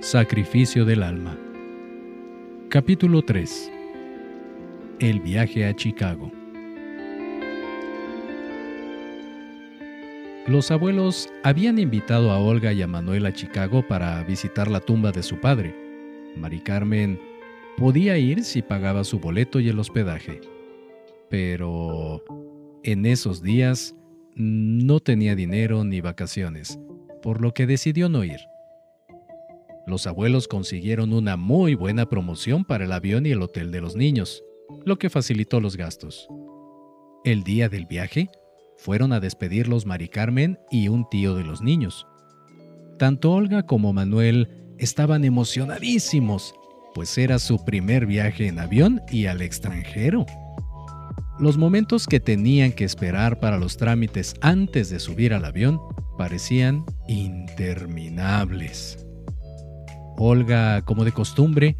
Sacrificio del alma. Capítulo 3. El viaje a Chicago. Los abuelos habían invitado a Olga y a Manuel a Chicago para visitar la tumba de su padre. Mari Carmen podía ir si pagaba su boleto y el hospedaje. Pero en esos días no tenía dinero ni vacaciones, por lo que decidió no ir. Los abuelos consiguieron una muy buena promoción para el avión y el hotel de los niños, lo que facilitó los gastos. El día del viaje, fueron a despedirlos Mari Carmen y un tío de los niños. Tanto Olga como Manuel estaban emocionadísimos, pues era su primer viaje en avión y al extranjero. Los momentos que tenían que esperar para los trámites antes de subir al avión parecían interminables. Olga, como de costumbre,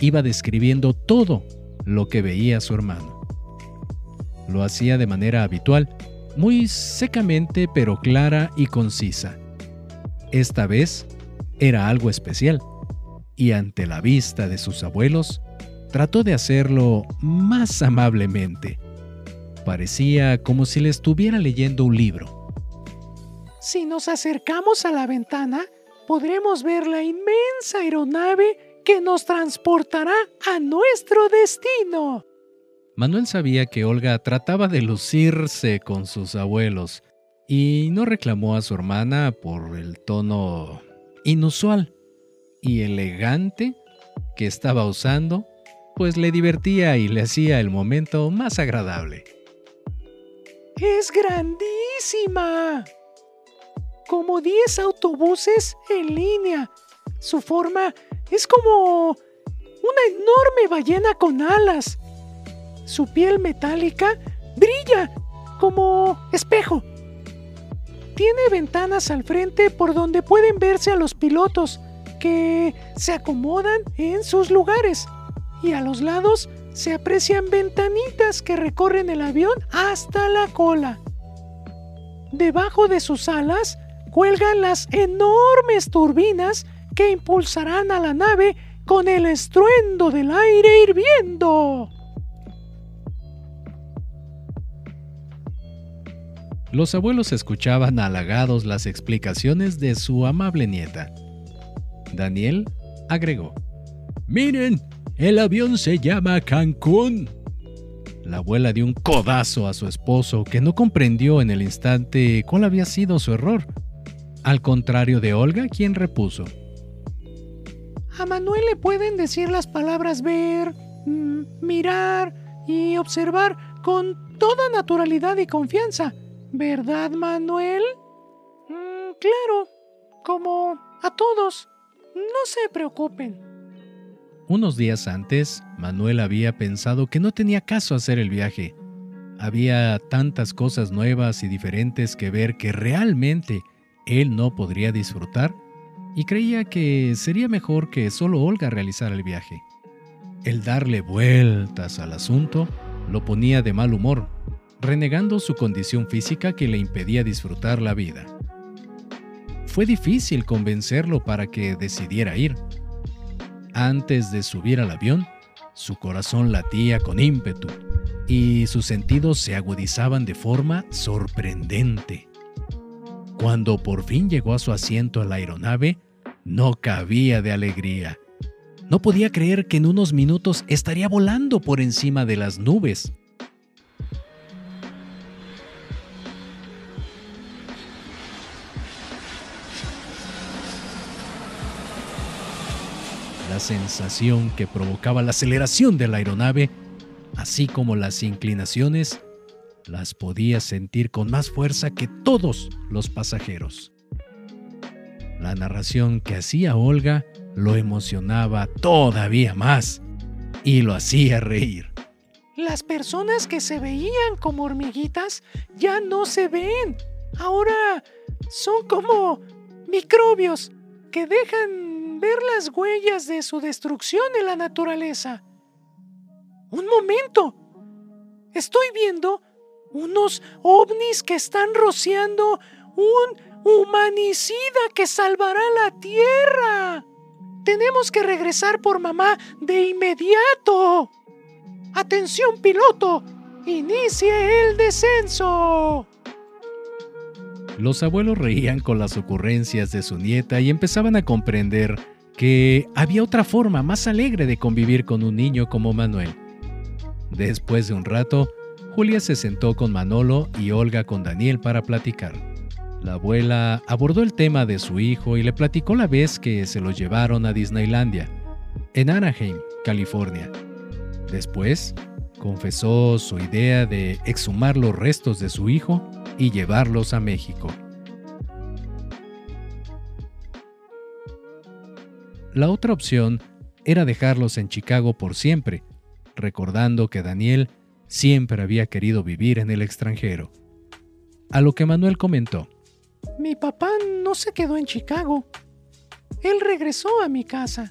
iba describiendo todo lo que veía su hermano. Lo hacía de manera habitual, muy secamente pero clara y concisa. Esta vez era algo especial, y ante la vista de sus abuelos, trató de hacerlo más amablemente. Parecía como si le estuviera leyendo un libro. Si nos acercamos a la ventana, podremos ver la inmensa aeronave que nos transportará a nuestro destino. Manuel sabía que Olga trataba de lucirse con sus abuelos y no reclamó a su hermana por el tono inusual y elegante que estaba usando, pues le divertía y le hacía el momento más agradable. ¡Es grandísima! Como 10 autobuses en línea. Su forma es como una enorme ballena con alas. Su piel metálica brilla como espejo. Tiene ventanas al frente por donde pueden verse a los pilotos que se acomodan en sus lugares y a los lados se aprecian ventanitas que recorren el avión hasta la cola. Debajo de sus alas cuelgan las enormes turbinas que impulsarán a la nave con el estruendo del aire hirviendo. Los abuelos escuchaban halagados las explicaciones de su amable nieta. Daniel agregó, Miren, el avión se llama Cancún. La abuela dio un codazo a su esposo que no comprendió en el instante cuál había sido su error al contrario de Olga, quien repuso. A Manuel le pueden decir las palabras ver, mm, mirar y observar con toda naturalidad y confianza. ¿Verdad, Manuel? Mm, claro, como a todos. No se preocupen. Unos días antes, Manuel había pensado que no tenía caso hacer el viaje. Había tantas cosas nuevas y diferentes que ver que realmente él no podría disfrutar y creía que sería mejor que solo Olga realizara el viaje. El darle vueltas al asunto lo ponía de mal humor, renegando su condición física que le impedía disfrutar la vida. Fue difícil convencerlo para que decidiera ir. Antes de subir al avión, su corazón latía con ímpetu y sus sentidos se agudizaban de forma sorprendente. Cuando por fin llegó a su asiento a la aeronave, no cabía de alegría. No podía creer que en unos minutos estaría volando por encima de las nubes. La sensación que provocaba la aceleración de la aeronave, así como las inclinaciones, las podía sentir con más fuerza que todos los pasajeros. La narración que hacía Olga lo emocionaba todavía más y lo hacía reír. Las personas que se veían como hormiguitas ya no se ven. Ahora son como microbios que dejan ver las huellas de su destrucción en la naturaleza. Un momento. Estoy viendo unos ovnis que están rociando un humanicida que salvará la Tierra. Tenemos que regresar por mamá de inmediato. Atención piloto, inicie el descenso. Los abuelos reían con las ocurrencias de su nieta y empezaban a comprender que había otra forma más alegre de convivir con un niño como Manuel. Después de un rato, Julia se sentó con Manolo y Olga con Daniel para platicar. La abuela abordó el tema de su hijo y le platicó la vez que se lo llevaron a Disneylandia, en Anaheim, California. Después, confesó su idea de exhumar los restos de su hijo y llevarlos a México. La otra opción era dejarlos en Chicago por siempre, recordando que Daniel siempre había querido vivir en el extranjero. A lo que Manuel comentó. Mi papá no se quedó en Chicago. Él regresó a mi casa.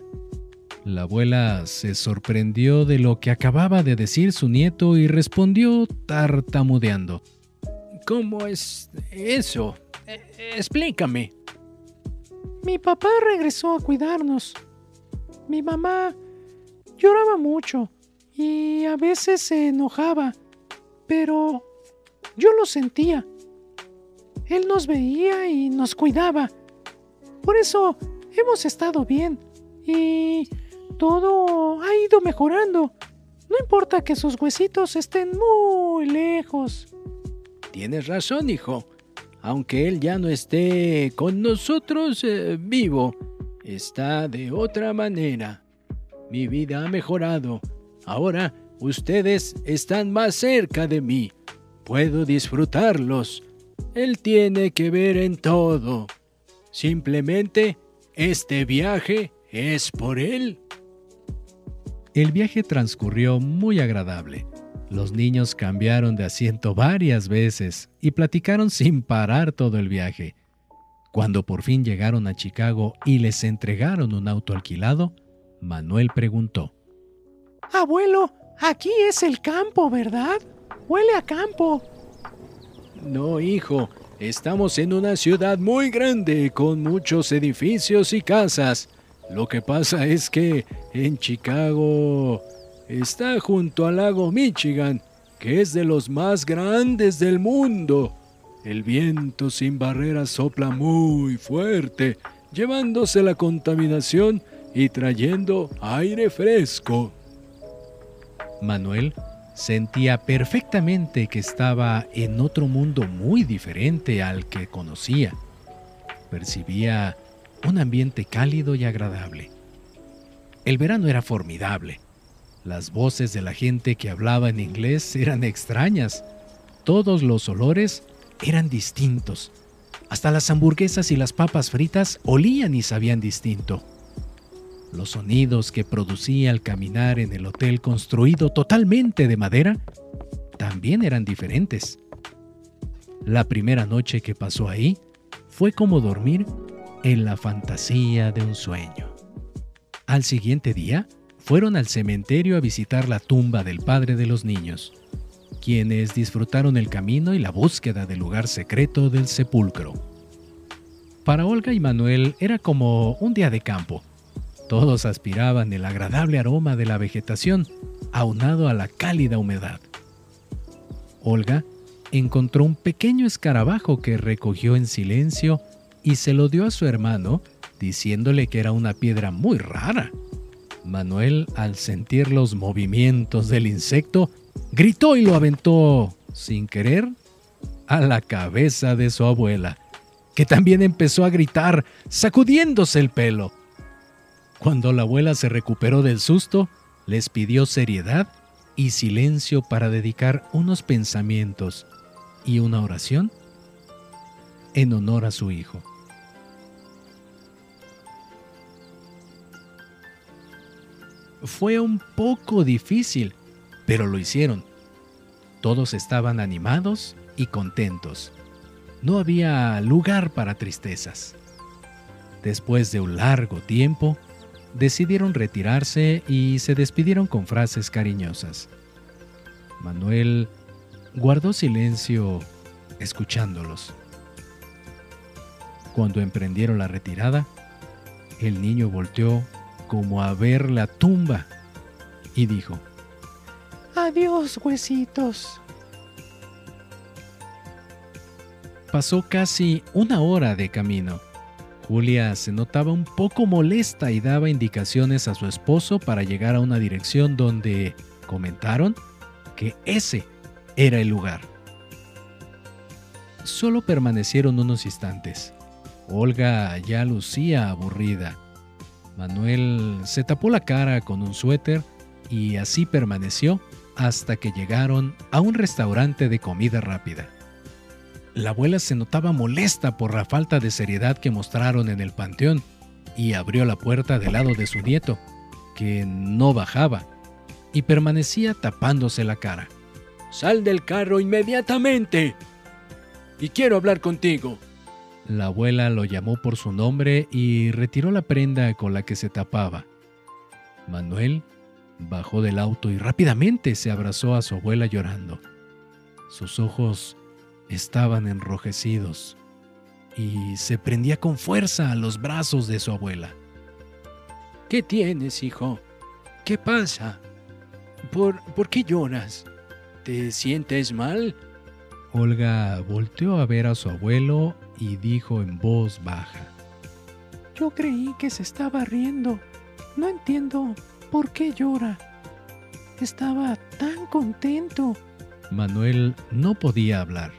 La abuela se sorprendió de lo que acababa de decir su nieto y respondió tartamudeando. ¿Cómo es eso? E, explícame. Mi papá regresó a cuidarnos. Mi mamá lloraba mucho y a veces se enojaba, pero yo lo sentía. Él nos veía y nos cuidaba. Por eso hemos estado bien y todo ha ido mejorando. No importa que sus huesitos estén muy lejos. Tienes razón, hijo aunque Él ya no esté con nosotros eh, vivo, está de otra manera. Mi vida ha mejorado. Ahora ustedes están más cerca de mí. Puedo disfrutarlos. Él tiene que ver en todo. Simplemente, este viaje es por Él. El viaje transcurrió muy agradable. Los niños cambiaron de asiento varias veces y platicaron sin parar todo el viaje. Cuando por fin llegaron a Chicago y les entregaron un auto alquilado, Manuel preguntó. Abuelo, aquí es el campo, ¿verdad? Huele a campo. No, hijo, estamos en una ciudad muy grande con muchos edificios y casas. Lo que pasa es que en Chicago está junto al lago Michigan, que es de los más grandes del mundo. El viento sin barreras sopla muy fuerte, llevándose la contaminación y trayendo aire fresco. Manuel sentía perfectamente que estaba en otro mundo muy diferente al que conocía. Percibía un ambiente cálido y agradable. El verano era formidable. Las voces de la gente que hablaba en inglés eran extrañas. Todos los olores eran distintos. Hasta las hamburguesas y las papas fritas olían y sabían distinto. Los sonidos que producía al caminar en el hotel construido totalmente de madera también eran diferentes. La primera noche que pasó ahí fue como dormir en la fantasía de un sueño. Al siguiente día, fueron al cementerio a visitar la tumba del padre de los niños, quienes disfrutaron el camino y la búsqueda del lugar secreto del sepulcro. Para Olga y Manuel era como un día de campo. Todos aspiraban el agradable aroma de la vegetación, aunado a la cálida humedad. Olga encontró un pequeño escarabajo que recogió en silencio y se lo dio a su hermano, diciéndole que era una piedra muy rara. Manuel, al sentir los movimientos del insecto, gritó y lo aventó, sin querer, a la cabeza de su abuela, que también empezó a gritar, sacudiéndose el pelo. Cuando la abuela se recuperó del susto, les pidió seriedad y silencio para dedicar unos pensamientos y una oración en honor a su hijo. Fue un poco difícil, pero lo hicieron. Todos estaban animados y contentos. No había lugar para tristezas. Después de un largo tiempo, decidieron retirarse y se despidieron con frases cariñosas. Manuel guardó silencio escuchándolos. Cuando emprendieron la retirada, el niño volteó como a ver la tumba y dijo, Adiós, huesitos. Pasó casi una hora de camino. Julia se notaba un poco molesta y daba indicaciones a su esposo para llegar a una dirección donde comentaron que ese era el lugar. Solo permanecieron unos instantes. Olga ya lucía aburrida. Manuel se tapó la cara con un suéter y así permaneció hasta que llegaron a un restaurante de comida rápida. La abuela se notaba molesta por la falta de seriedad que mostraron en el panteón y abrió la puerta del lado de su nieto, que no bajaba, y permanecía tapándose la cara. Sal del carro inmediatamente. Y quiero hablar contigo. La abuela lo llamó por su nombre y retiró la prenda con la que se tapaba. Manuel bajó del auto y rápidamente se abrazó a su abuela llorando. Sus ojos estaban enrojecidos y se prendía con fuerza a los brazos de su abuela. ¿Qué tienes, hijo? ¿Qué pasa? ¿Por, ¿Por qué lloras? ¿Te sientes mal? Olga volteó a ver a su abuelo y dijo en voz baja. Yo creí que se estaba riendo. No entiendo por qué llora. Estaba tan contento. Manuel no podía hablar.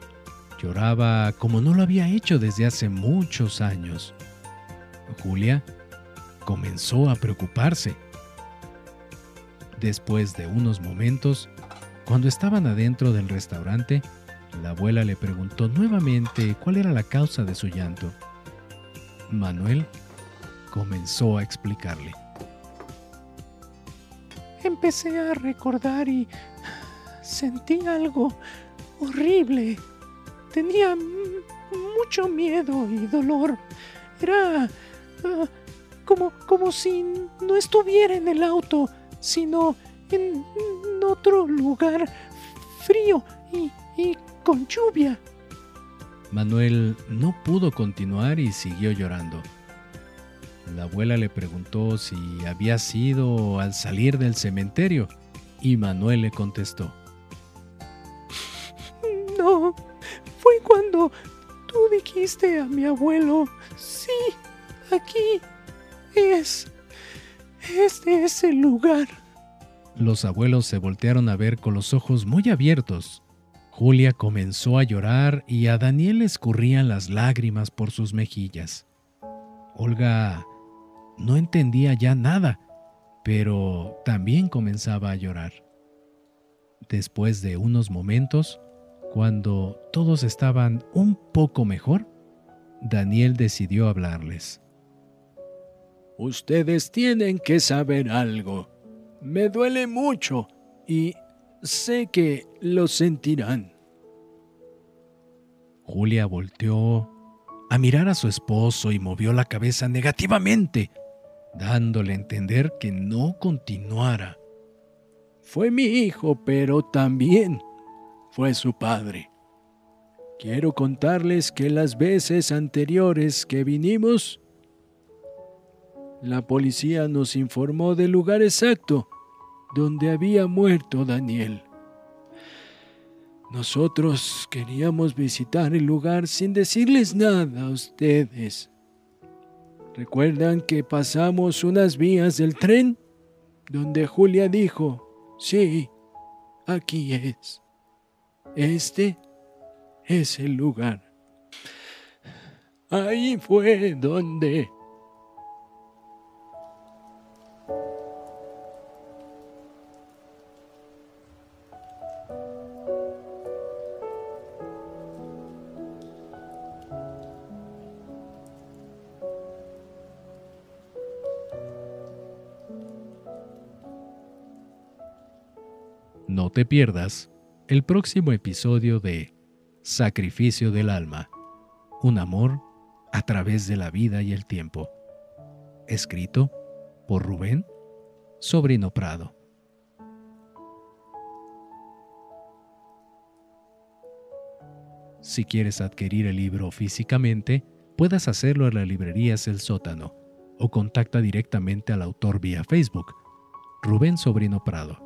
Lloraba como no lo había hecho desde hace muchos años. Julia comenzó a preocuparse. Después de unos momentos, cuando estaban adentro del restaurante, la abuela le preguntó nuevamente cuál era la causa de su llanto. Manuel comenzó a explicarle. Empecé a recordar y sentí algo horrible. Tenía mucho miedo y dolor. Era ah, como, como si no estuviera en el auto, sino en otro lugar frío y, y con lluvia. Manuel no pudo continuar y siguió llorando. La abuela le preguntó si había sido al salir del cementerio y Manuel le contestó. Tú dijiste a mi abuelo, sí, aquí es, este es el lugar. Los abuelos se voltearon a ver con los ojos muy abiertos. Julia comenzó a llorar y a Daniel le escurrían las lágrimas por sus mejillas. Olga no entendía ya nada, pero también comenzaba a llorar. Después de unos momentos, cuando todos estaban un poco mejor, Daniel decidió hablarles. Ustedes tienen que saber algo. Me duele mucho y sé que lo sentirán. Julia volteó a mirar a su esposo y movió la cabeza negativamente, dándole a entender que no continuara. Fue mi hijo, pero también fue su padre. Quiero contarles que las veces anteriores que vinimos, la policía nos informó del lugar exacto donde había muerto Daniel. Nosotros queríamos visitar el lugar sin decirles nada a ustedes. ¿Recuerdan que pasamos unas vías del tren? Donde Julia dijo, sí, aquí es. Este es el lugar. Ahí fue donde No te pierdas el próximo episodio de Sacrificio del Alma, un amor a través de la vida y el tiempo. Escrito por Rubén Sobrino Prado. Si quieres adquirir el libro físicamente, puedes hacerlo en las librerías El Sótano o contacta directamente al autor vía Facebook, Rubén Sobrino Prado.